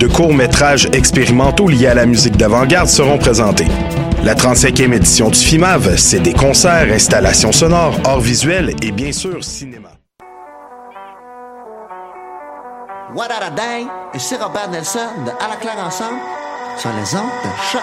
de courts-métrages expérimentaux liés à la musique d'avant-garde seront présentés. La 35e édition du FIMAV, c'est des concerts, installations sonores, arts visuels et bien sûr cinéma. What a day? Et c'est Robert Nelson de À la claire ensemble sur les ondes de choc.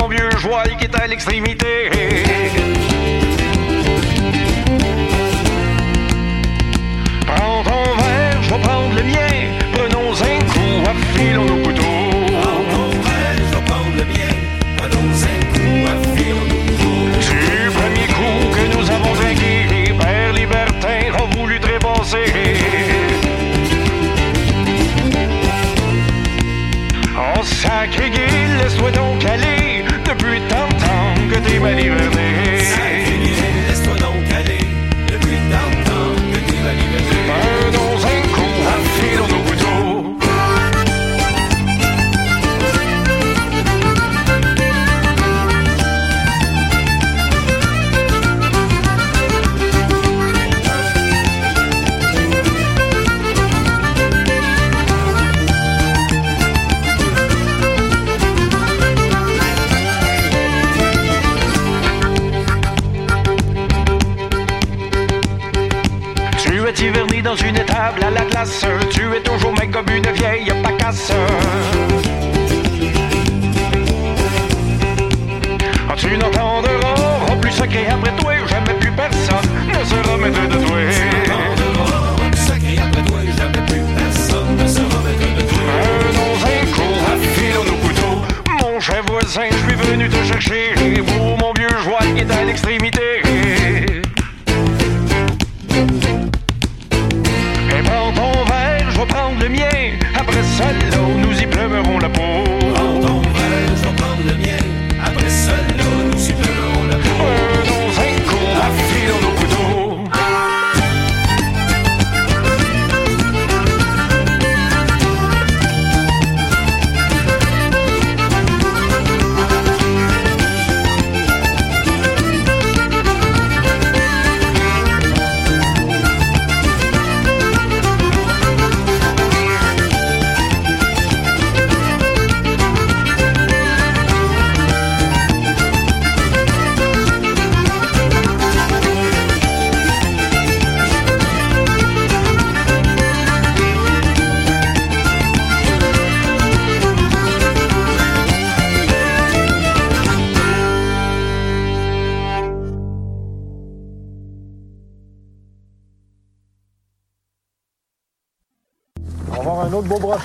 mon vieux joie qui est à l'extrémité. Verre, je vais prendre le mien. Après ça, là, nous y pleumerons la peau.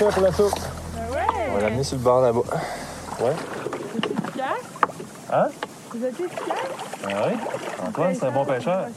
Autre beau brochet pour la soupe. On va l'amener sur le bord là-bas. Ouais. efficace? Hein? Vous êtes efficace? Ah oui? Antoine, c'est un bon pêcheur.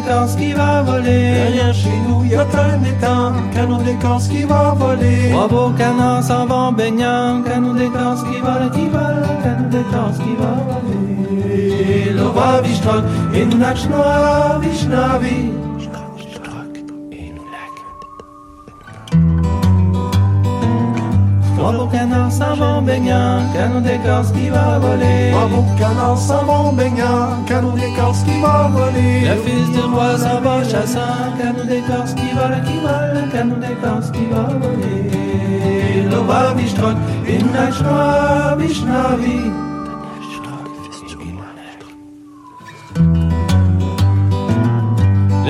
D'écorce qui va voler. Derrière chez nous, y a un étang, canon d'écorce qui va voler. Trois beaux canards s'en vont baignant, canon d'écorce qui vole, qui vole, canon d'écorce qui va voler. Nous beaux canards s'en vont baignant, canon d'écorce qui va voler. Beaux canards s'en vont baignant, canon d'écorce qui va voler. Le fils du roi s'en va chassant, canon d'écorce qui vole, qui vole, canon d'écorce qui va voler. L'eau va vichtroc, une nage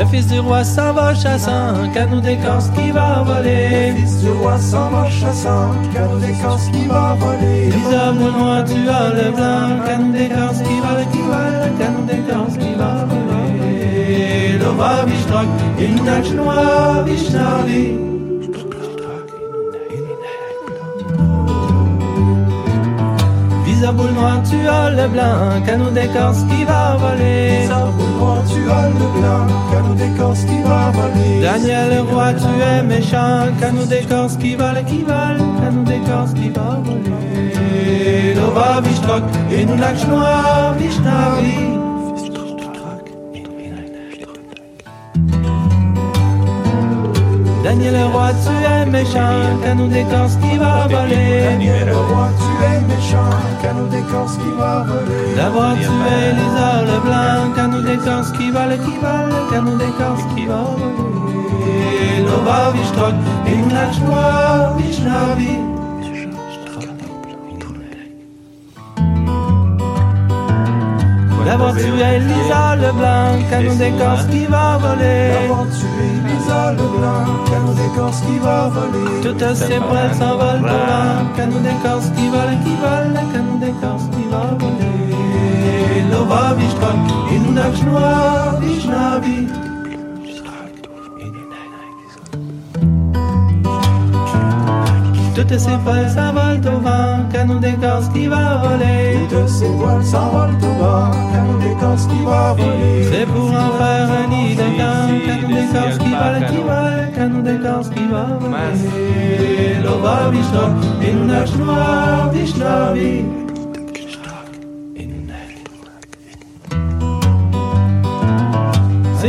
Le fils du roi s'en va chassant, canon d'écorce qui va voler. Le fils du roi s'en va chassant, canon d'écorce qui va voler. Les hommes au noir, tu as le blanc, canon d'écorce qui vole, qui vole, canon d'écorce qui va voler. Le va vichtroc, une nage à boule noire, tu as le blanc, canon d'écorce qui va voler. À boule noire, tu as le blanc, canon d'écorce qui va voler. Daniel le roi, tu es méchant, canon d'écorce qui vole, qui vole, canon d'écorce qui va voler. Nova Vishtrock, et nous lac noir. Daniel le roi, tu es méchant, canou d'écorce qui va voler. Daniel le roi, tu es méchant, canou d'écorce qui va voler. D'abord tu es Lisa le blanc, canou d'écorce qui va le qui va le canou d'écorce qui va voler. Vishnavi. D'abord tu es Lisa le blanc, canon d'écorce qui va voler. D'abord tu es Lisa le blanc, canon d'écorce qui va voler. Toutes ces poils s'envolent vent, canon d'écorce qui vole, qui vole, canon d'écorce qui va voler. Lova noir, vishnavi. Toutes ces poils s'envolent au vent, canon d'écorce qui va voler. Toutes ces poils s'envolent au vent, canon d'écorce qui va voler. C'est pour en faire un nid de camp, canon d'écorce qui vole, qui vole, canon d'écorce qui va voler. Lova vishtrok, imnach noir, vishnavi.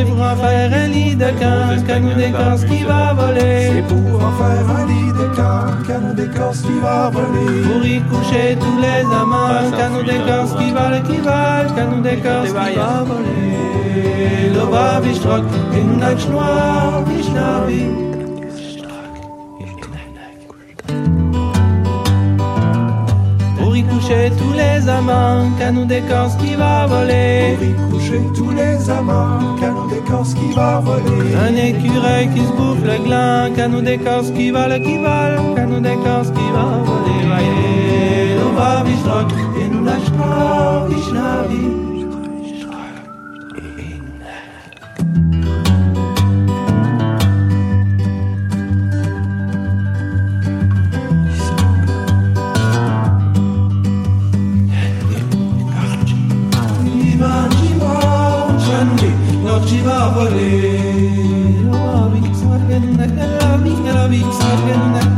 C'est pour en faire un lit de camp, canon d'écorce qui va voler. C'est pour en faire un lit de camp, canon d'écorce qui va voler. Pour y coucher tous les amants, canon d'écorce qui valent, qui valent, canon d'écorce qui va voler. Lova vishtrok, imnach noir, vishnavi. Coucher tous les amants, canon d'écorce qui va voler. Pour y coucher tous les amants, canon d'écorce qui va voler. Un écureuil qui se bouffe le gland, canon d'écorce qui vole, qui vole, canon d'écorce qui va voler. Voyez, imnach noir, vishnavi. Noci va voler, la vixargen, la vixargen, la vixargen.